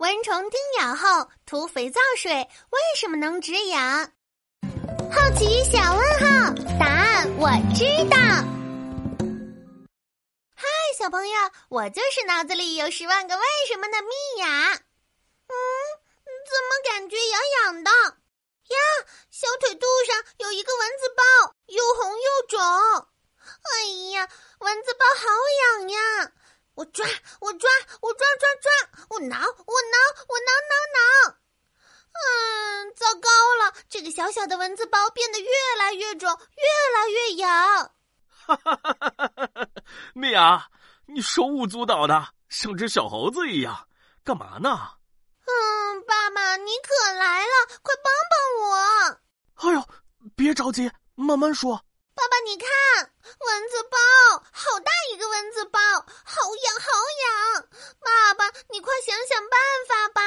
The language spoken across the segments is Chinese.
蚊虫叮咬后涂肥皂水为什么能止痒？好奇小问号，答案我知道。嗨，小朋友，我就是脑子里有十万个为什么的蜜雅。嗯，怎么感觉痒痒的？呀，小腿肚上有一个蚊子包，又红又肿。哎呀，蚊子包好痒呀！我抓，我抓，我抓抓抓，我挠，我挠，我挠挠挠。嗯，糟糕了，这个小小的蚊子包变得越来越肿，越来越痒。哈哈哈哈哈哈！蜜雅，你手舞足蹈的，像只小猴子一样，干嘛呢？嗯，爸爸，你可来了，快帮帮我！哎呦，别着急，慢慢说。爸爸，你看，蚊子包，好大一个蚊子包，好痒，好痒！爸爸，你快想想办法吧。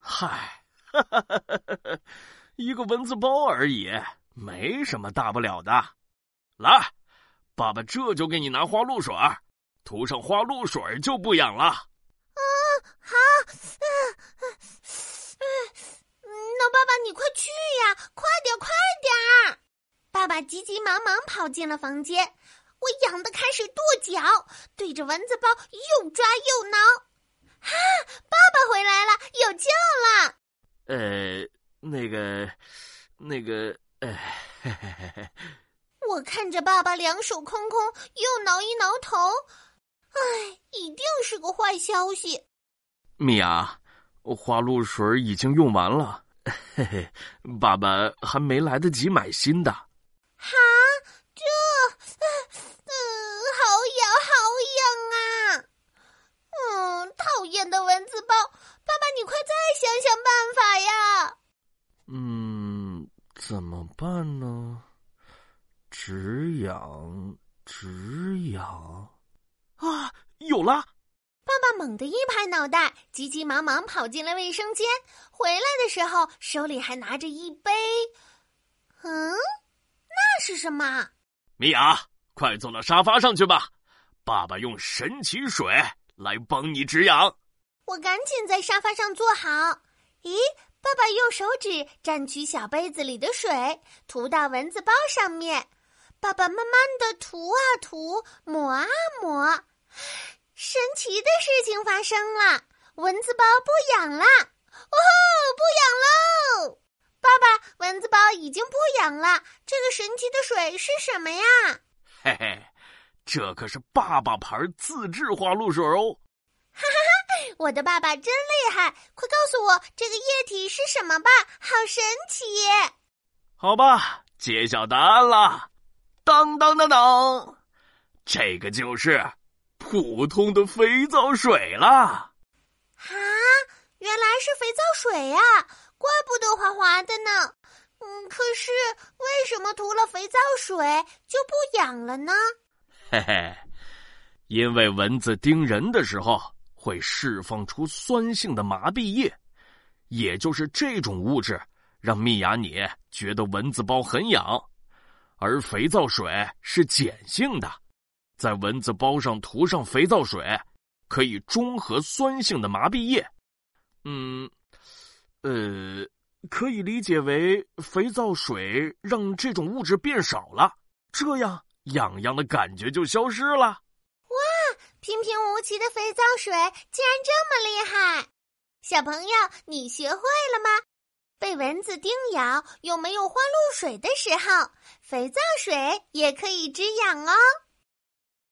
嗨，哈哈哈哈哈！哈哈哈一个蚊子包而已，没什么大不了的。来，爸爸这就给你拿花露水，涂上花露水就不痒了。啊，好，嗯嗯嗯，那爸爸你快去呀，快点，快点！爸爸急急忙忙跑进了房间，我痒的开始跺脚，对着蚊子包又抓又挠。哈，爸爸回来了，有救了！呃，那个，那个，呃，我看着爸爸两手空空，又挠一挠头，唉，一定是个坏消息。米娅，花露水已经用完了，嘿嘿，爸爸还没来得及买新的。啊，这，嗯，好痒，好痒啊！嗯，讨厌的蚊子包，爸爸，你快再想想办法呀！嗯，怎么办呢？止痒，止痒，啊，有了！爸爸猛地一拍脑袋，急急忙忙跑进了卫生间。回来的时候，手里还拿着一杯，嗯。那是什么？米娅，快坐到沙发上去吧，爸爸用神奇水来帮你止痒。我赶紧在沙发上坐好。咦，爸爸用手指蘸取小杯子里的水，涂到蚊子包上面。爸爸慢慢的涂啊涂，抹啊抹，神奇的事情发生了，蚊子包不痒啦！哦，不痒喽！爸爸，蚊子包已经不痒了。这个神奇的水是什么呀？嘿嘿，这可是爸爸牌自制花露水哦！我的爸爸真厉害！快告诉我这个液体是什么吧，好神奇！好吧，揭晓答案了。当当当当，这个就是普通的肥皂水啦！啊，原来是肥皂水呀！怪不得滑滑的呢，嗯，可是为什么涂了肥皂水就不痒了呢？嘿嘿，因为蚊子叮人的时候会释放出酸性的麻痹液，也就是这种物质让蜜雅你觉得蚊子包很痒，而肥皂水是碱性的，在蚊子包上涂上肥皂水，可以中和酸性的麻痹液，嗯。呃，可以理解为肥皂水让这种物质变少了，这样痒痒的感觉就消失了。平平无奇的肥皂水竟然这么厉害！小朋友，你学会了吗？被蚊子叮咬又没有花露水的时候，肥皂水也可以止痒哦。